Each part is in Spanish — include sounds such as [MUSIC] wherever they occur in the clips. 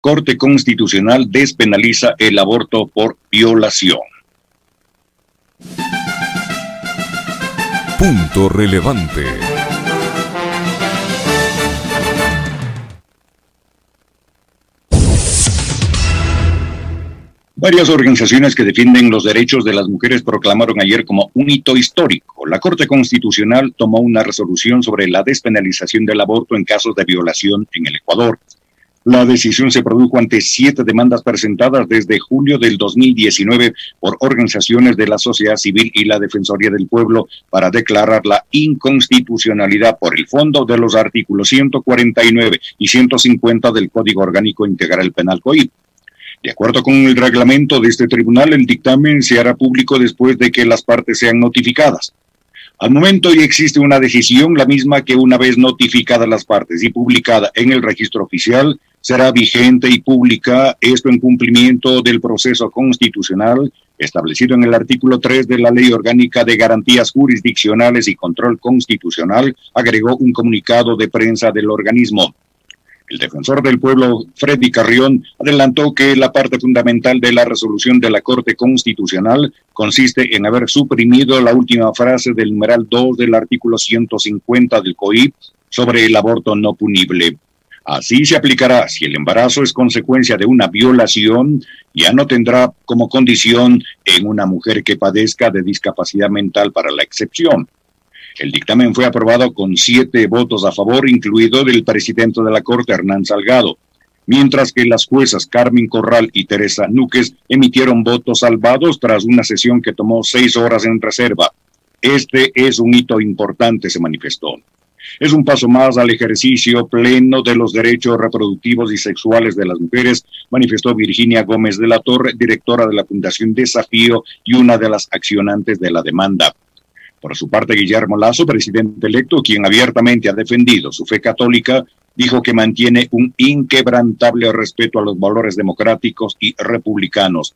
Corte Constitucional despenaliza el aborto por violación. Punto relevante. Varias organizaciones que defienden los derechos de las mujeres proclamaron ayer como un hito histórico. La Corte Constitucional tomó una resolución sobre la despenalización del aborto en casos de violación en el Ecuador. La decisión se produjo ante siete demandas presentadas desde julio del 2019 por organizaciones de la sociedad civil y la Defensoría del Pueblo para declarar la inconstitucionalidad por el fondo de los artículos 149 y 150 del Código Orgánico Integral Penal COIP. De acuerdo con el reglamento de este tribunal, el dictamen se hará público después de que las partes sean notificadas. Al momento ya existe una decisión, la misma que una vez notificadas las partes y publicada en el registro oficial, será vigente y pública, esto en cumplimiento del proceso constitucional establecido en el artículo 3 de la Ley Orgánica de Garantías Jurisdiccionales y Control Constitucional, agregó un comunicado de prensa del organismo. El defensor del pueblo, Freddy Carrión, adelantó que la parte fundamental de la resolución de la Corte Constitucional consiste en haber suprimido la última frase del numeral 2 del artículo 150 del COIP sobre el aborto no punible. Así se aplicará si el embarazo es consecuencia de una violación, ya no tendrá como condición en una mujer que padezca de discapacidad mental para la excepción. El dictamen fue aprobado con siete votos a favor, incluido del presidente de la Corte, Hernán Salgado, mientras que las juezas Carmen Corral y Teresa Núquez emitieron votos salvados tras una sesión que tomó seis horas en reserva. Este es un hito importante, se manifestó. Es un paso más al ejercicio pleno de los derechos reproductivos y sexuales de las mujeres, manifestó Virginia Gómez de la Torre, directora de la Fundación Desafío y una de las accionantes de la demanda. Por su parte, Guillermo Lazo, presidente electo, quien abiertamente ha defendido su fe católica, dijo que mantiene un inquebrantable respeto a los valores democráticos y republicanos.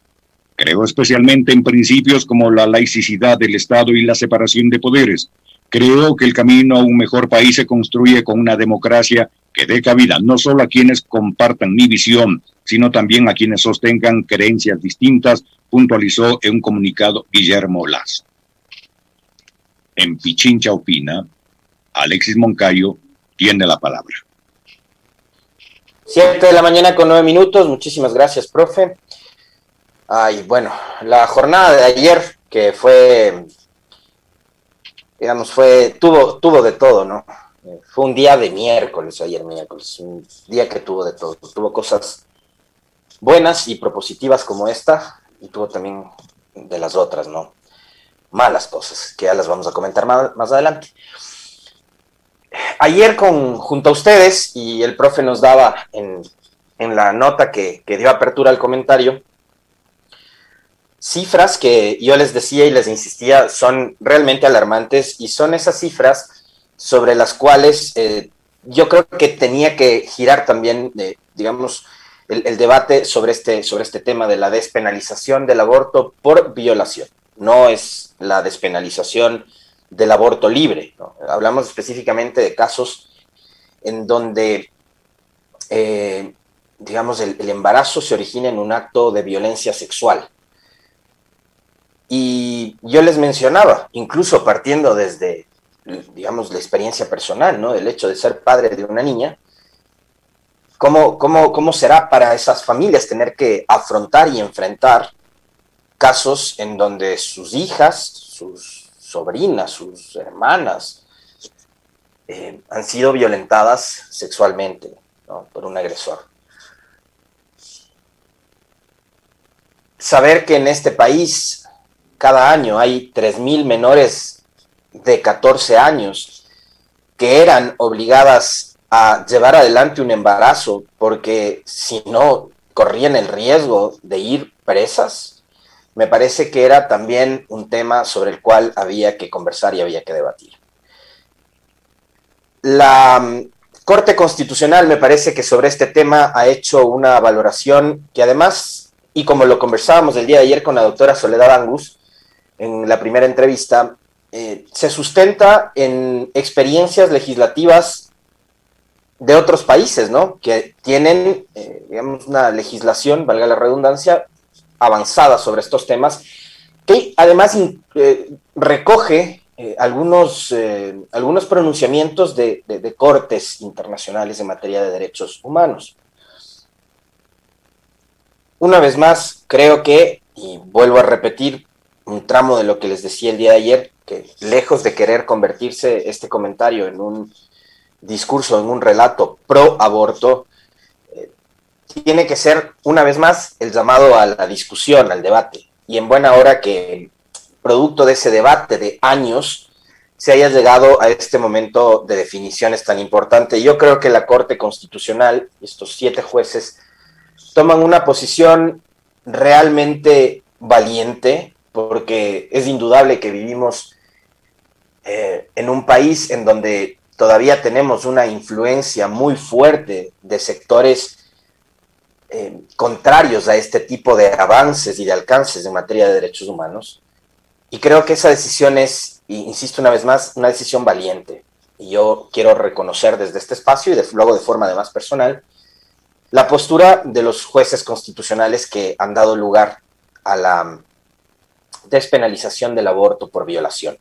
Creo especialmente en principios como la laicidad del Estado y la separación de poderes. Creo que el camino a un mejor país se construye con una democracia que dé cabida no solo a quienes compartan mi visión, sino también a quienes sostengan creencias distintas, puntualizó en un comunicado Guillermo Lazo en Pichincha Opina, Alexis Moncayo tiene la palabra. Siete de la mañana con nueve minutos. Muchísimas gracias, profe. Ay, bueno, la jornada de ayer que fue, digamos, fue, tuvo, tuvo de todo, ¿no? Fue un día de miércoles, ayer miércoles, un día que tuvo de todo. Tuvo cosas buenas y propositivas como esta, y tuvo también de las otras, ¿no? malas cosas, que ya las vamos a comentar más, adelante. Ayer con, junto a ustedes, y el profe nos daba en, la nota que, dio apertura al comentario, cifras que yo les decía y les insistía son realmente alarmantes y son esas cifras sobre las cuales eh, yo creo que tenía que girar también, eh, digamos, el, debate sobre este, sobre este tema de la despenalización del aborto por violación. No es la despenalización del aborto libre. Hablamos específicamente de casos en donde, eh, digamos, el, embarazo se origina en un acto de violencia sexual. Y yo les mencionaba, incluso partiendo desde, digamos, la experiencia personal, ¿no? El hecho de ser padre de una niña, ¿cómo, cómo, cómo será para esas familias tener que afrontar y enfrentar casos en donde sus hijas, sus sobrinas, sus hermanas eh, han sido violentadas sexualmente por un agresor. Saber que en este país cada año hay 3.000 menores de 14 años que eran obligadas a llevar adelante un embarazo porque si no corrían el riesgo de ir presas me parece que era también un tema sobre el cual había que conversar y había que debatir. La mm, Corte Constitucional me parece que sobre este tema ha hecho una valoración que además, y como lo conversábamos el día de ayer con la doctora Soledad Angus en la primera entrevista, eh, se sustenta en experiencias legislativas de otros países, ¿no? Que tienen, eh, digamos, una legislación, valga la redundancia, avanzada sobre estos temas, que además eh, recoge algunos, algunos pronunciamientos de cortes internacionales en materia de derechos humanos. Una vez más, creo que, y vuelvo a repetir un tramo de lo que les decía el día de ayer, que lejos de querer convertirse este comentario en un discurso, en un relato pro aborto, eh, tiene que ser, una vez más, el llamado a la discusión, al debate. Y en buena hora que, producto de ese debate de años, se haya llegado a este momento de definiciones tan importante. Yo creo que la Corte Constitucional, estos siete jueces, toman una posición realmente valiente, porque es indudable que vivimos eh, en un país en donde todavía tenemos una influencia muy fuerte de sectores eh, contrarios a este tipo de avances y de alcances en materia de derechos humanos. Y creo que esa decisión es, insisto una vez más, una decisión valiente. Y yo quiero reconocer desde este espacio y luego de forma además personal la postura de los jueces constitucionales que han dado lugar a la despenalización del aborto por violación.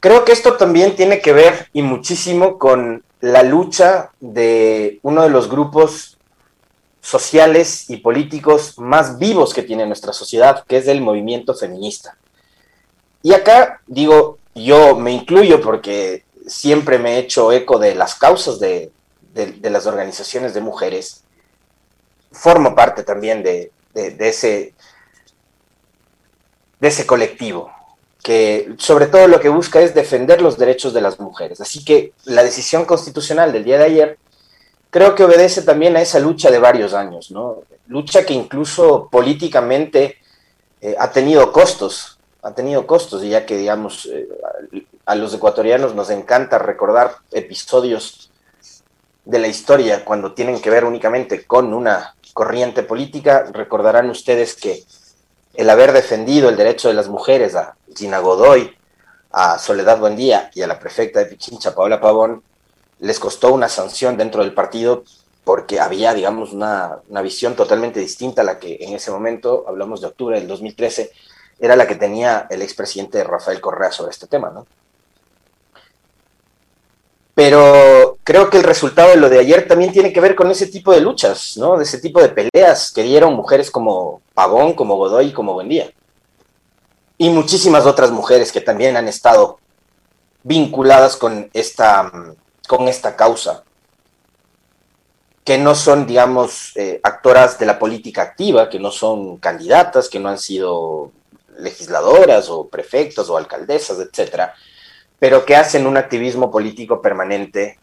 Creo que esto también tiene que ver y muchísimo con la lucha de uno de los grupos sociales y políticos más vivos que tiene nuestra sociedad, que es el movimiento feminista. Y acá digo, yo me incluyo porque siempre me he hecho eco de las causas de, las organizaciones de mujeres, formo parte también de, ese, de ese colectivo que sobre todo lo que busca es defender los derechos de las mujeres. Así que la decisión constitucional del día de ayer creo que obedece también a esa lucha de varios años, ¿no? Lucha que incluso políticamente eh, ha tenido costos, ha tenido costos, y ya que, digamos, eh, a los ecuatorianos nos encanta recordar episodios de la historia cuando tienen que ver únicamente con una corriente política, recordarán ustedes que el haber defendido el derecho de las mujeres a Gina Godoy, a Soledad Buendía y a la prefecta de Pichincha, Paola Pavón, les costó una sanción dentro del partido porque había, digamos, una, una, visión totalmente distinta a la que en ese momento, hablamos de octubre del 2013, era la que tenía el expresidente Rafael Correa sobre este tema, ¿no? Pero creo que el resultado de lo de ayer también tiene que ver con ese tipo de luchas, ¿no? De ese tipo de peleas que dieron mujeres como Pavón, como Godoy, como Buendía. Y muchísimas otras mujeres que también han estado vinculadas con esta, con esta causa, que no son, digamos, eh, actoras de la política activa, que no son candidatas, que no han sido legisladoras o prefectos o alcaldesas, etcétera, pero que hacen un activismo político permanente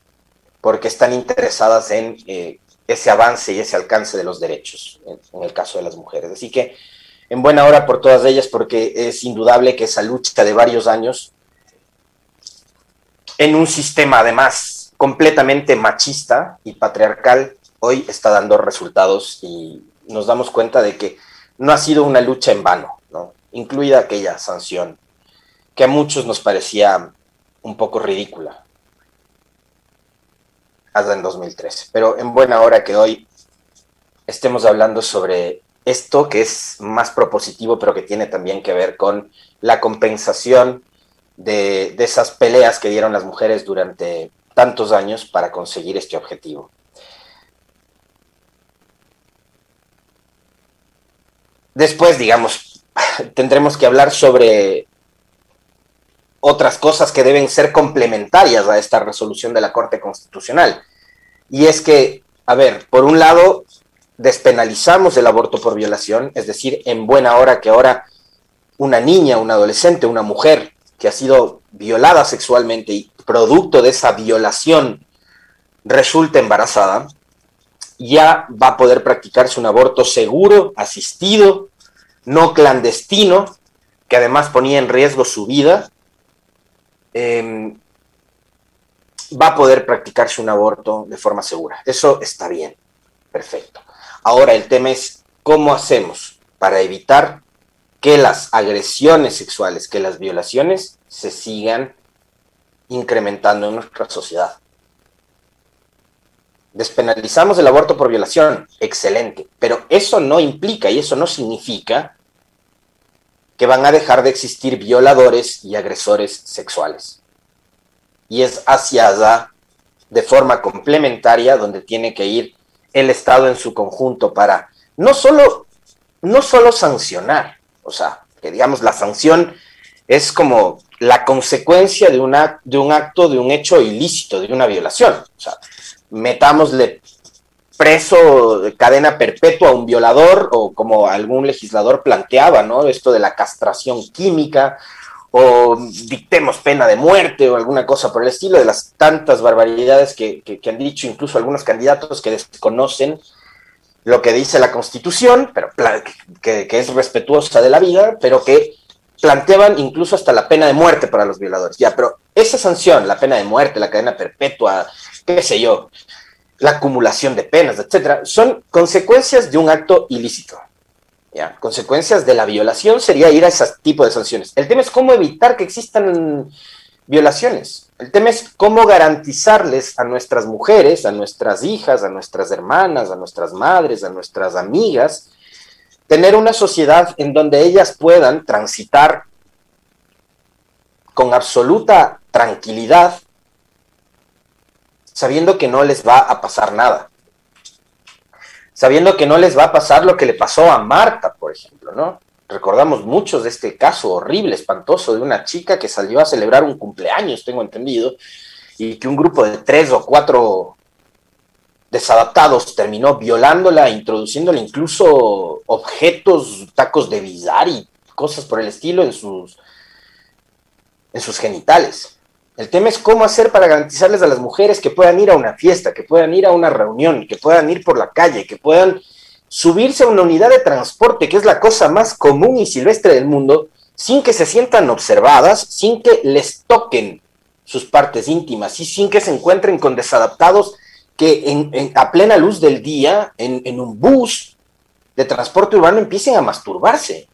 porque están interesadas en eh, ese avance y ese alcance de los derechos, en, el caso de las mujeres. Así que en buena hora por todas ellas, porque es indudable que esa lucha de varios años, en un sistema además completamente machista y patriarcal, hoy está dando resultados y nos damos cuenta de que no ha sido una lucha en vano, ¿no? incluida aquella sanción que a muchos nos parecía un poco ridícula hasta en 2013. Pero en buena hora que hoy estemos hablando sobre esto que es más propositivo, pero que tiene también que ver con la compensación de, de esas peleas que dieron las mujeres durante tantos años para conseguir este objetivo. Después, digamos, [SIGHS] tendremos que hablar sobre otras cosas que deben ser complementarias a esta resolución de la Corte Constitucional. Y es que, a ver, por un lado, despenalizamos el aborto por violación, es decir, en buena hora que ahora una niña, un adolescente, una mujer que ha sido violada sexualmente y producto de esa violación resulta embarazada, ya va a poder practicarse un aborto seguro, asistido, no clandestino, que además ponía en riesgo su vida Em, va a poder practicarse un aborto de forma segura. Eso está bien, perfecto. Ahora el tema es cómo hacemos para evitar que las agresiones sexuales, que las violaciones se sigan incrementando en nuestra sociedad. despenalizamos el aborto por violación, excelente, pero eso no implica y eso no significa que van a dejar de existir violadores y agresores sexuales. Y es hacia allá, de forma complementaria, donde tiene que ir el Estado en su conjunto para no solo, no solo sancionar, o sea, que digamos la sanción es como la consecuencia de, una, de un acto, de un hecho ilícito, de una violación. O sea, metámosle preso de cadena perpetua a un violador o como algún legislador planteaba, ¿no? Esto de la castración química o dictemos pena de muerte o alguna cosa por el estilo, de las tantas barbaridades que, han dicho incluso algunos candidatos que desconocen lo que dice la Constitución, pero que, que es respetuosa de la vida, pero que planteaban incluso hasta la pena de muerte para los violadores. Ya, pero esa sanción, la pena de muerte, la cadena perpetua, qué sé yo, la acumulación de penas, etcétera, son consecuencias de un acto ilícito. ¿ya? Consecuencias de la violación sería ir a ese tipo de sanciones. El tema es cómo evitar que existan violaciones. El tema es cómo garantizarles a nuestras mujeres, a nuestras hijas, a nuestras hermanas, a nuestras madres, a nuestras amigas, tener una sociedad en donde ellas puedan transitar con absoluta tranquilidad, sabiendo que no les va a pasar nada, sabiendo que no les va a pasar lo que le pasó a Marta, por ejemplo, ¿no? Recordamos muchos de este caso horrible, espantoso, de una chica que salió a celebrar un cumpleaños, tengo entendido, y que un grupo de tres o cuatro desadaptados, terminó violándola, introduciéndole incluso objetos, tacos de bizar y cosas por el estilo en sus, en sus genitales. El tema es cómo hacer para garantizarles a las mujeres que puedan ir a una fiesta, que puedan ir a una reunión, que puedan ir por la calle, que puedan subirse a una unidad de transporte, que es la cosa más común y silvestre del mundo, sin que se sientan observadas, sin que les toquen sus partes íntimas y sin que se encuentren con desadaptados que en, a plena luz del día, en, un bus de transporte urbano, empiecen a masturbarse.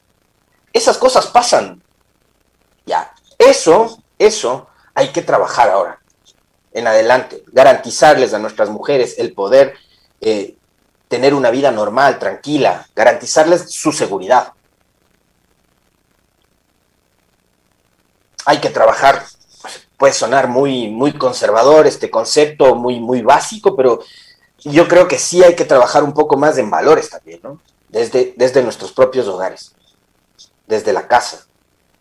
Esas cosas pasan. Ya, eso, eso hay que trabajar ahora, en adelante, garantizarles a nuestras mujeres el poder eh, tener una vida normal, tranquila, garantizarles su seguridad. Hay que trabajar puede sonar muy, muy conservador este concepto, muy, muy básico, pero yo creo que sí hay que trabajar un poco más en valores también, ¿no? Desde, desde nuestros propios hogares, desde la casa.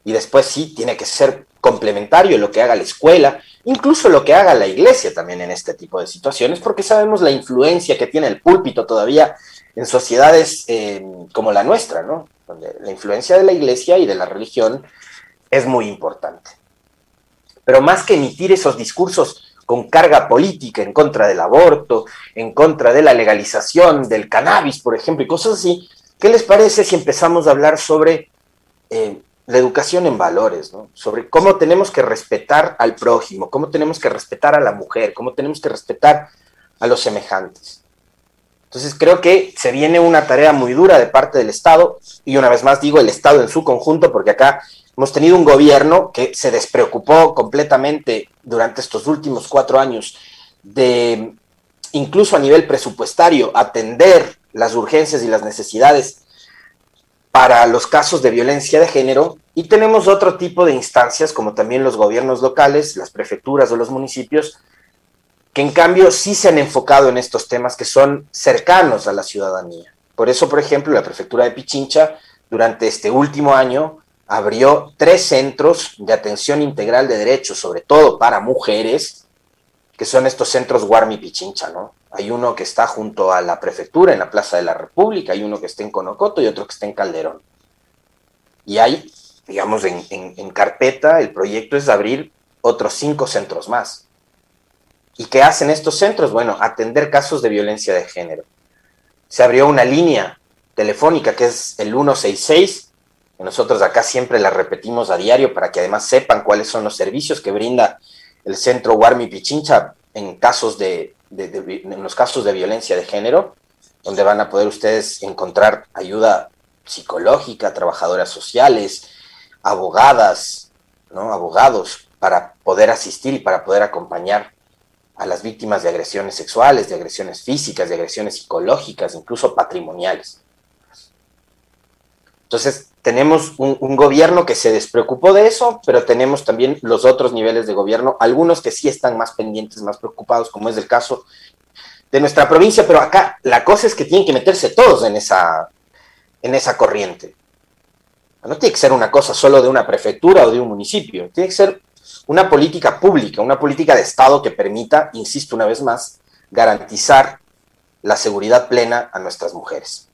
Y después sí tiene que ser complementario lo que haga la escuela, incluso lo que haga la iglesia también en este tipo de situaciones, porque sabemos la influencia que tiene el púlpito todavía en sociedades eh, como la nuestra, ¿no? Donde la influencia de la iglesia y de la religión es muy importante. Pero más que emitir esos discursos con carga política en contra del aborto, en contra de la legalización del cannabis, por ejemplo, y cosas así, ¿qué les parece si empezamos a hablar sobre eh, la educación en valores, ¿no? sobre cómo tenemos que respetar al prójimo, cómo tenemos que respetar a la mujer, cómo tenemos que respetar a los semejantes? Entonces creo que se viene una tarea muy dura de parte del Estado, y una vez más digo el Estado en su conjunto, porque acá Hemos tenido un gobierno que se despreocupó completamente durante estos últimos cuatro años de, incluso a nivel presupuestario, atender las urgencias y las necesidades para los casos de violencia de género y tenemos otro tipo de instancias como también los gobiernos locales, las prefecturas o los municipios, que en cambio sí se han enfocado en estos temas que son cercanos a la ciudadanía. Por eso, por ejemplo, la prefectura de Pichincha durante este último año abrió tres centros de atención integral de derechos, sobre todo para mujeres, que son estos centros Guarmi Pichincha, ¿no? Hay uno que está junto a la prefectura en la Plaza de la República, hay uno que está en Conocoto y otro que está en Calderón. Y hay, digamos, en, en carpeta, el proyecto es abrir otros cinco centros más. ¿Y qué hacen estos centros? Bueno, atender casos de violencia de género. Se abrió una línea telefónica que es el 166 nosotros acá siempre la repetimos a diario para que además sepan cuáles son los servicios que brinda el centro Warmi Pichincha en casos de, en los casos de violencia de género, donde van a poder ustedes encontrar ayuda psicológica, trabajadoras sociales, abogadas, ¿no? abogados para poder asistir y para poder acompañar a las víctimas de agresiones sexuales, de agresiones físicas, de agresiones psicológicas, incluso patrimoniales. Entonces, tenemos un, gobierno que se despreocupó de eso, pero tenemos también los otros niveles de gobierno, algunos que sí están más pendientes, más preocupados, como es el caso de nuestra provincia, pero acá la cosa es que tienen que meterse todos en esa, en esa corriente. No tiene que ser una cosa solo de una prefectura o de un municipio, tiene que ser una política pública, una política de Estado que permita, insisto una vez más, garantizar la seguridad plena a nuestras mujeres.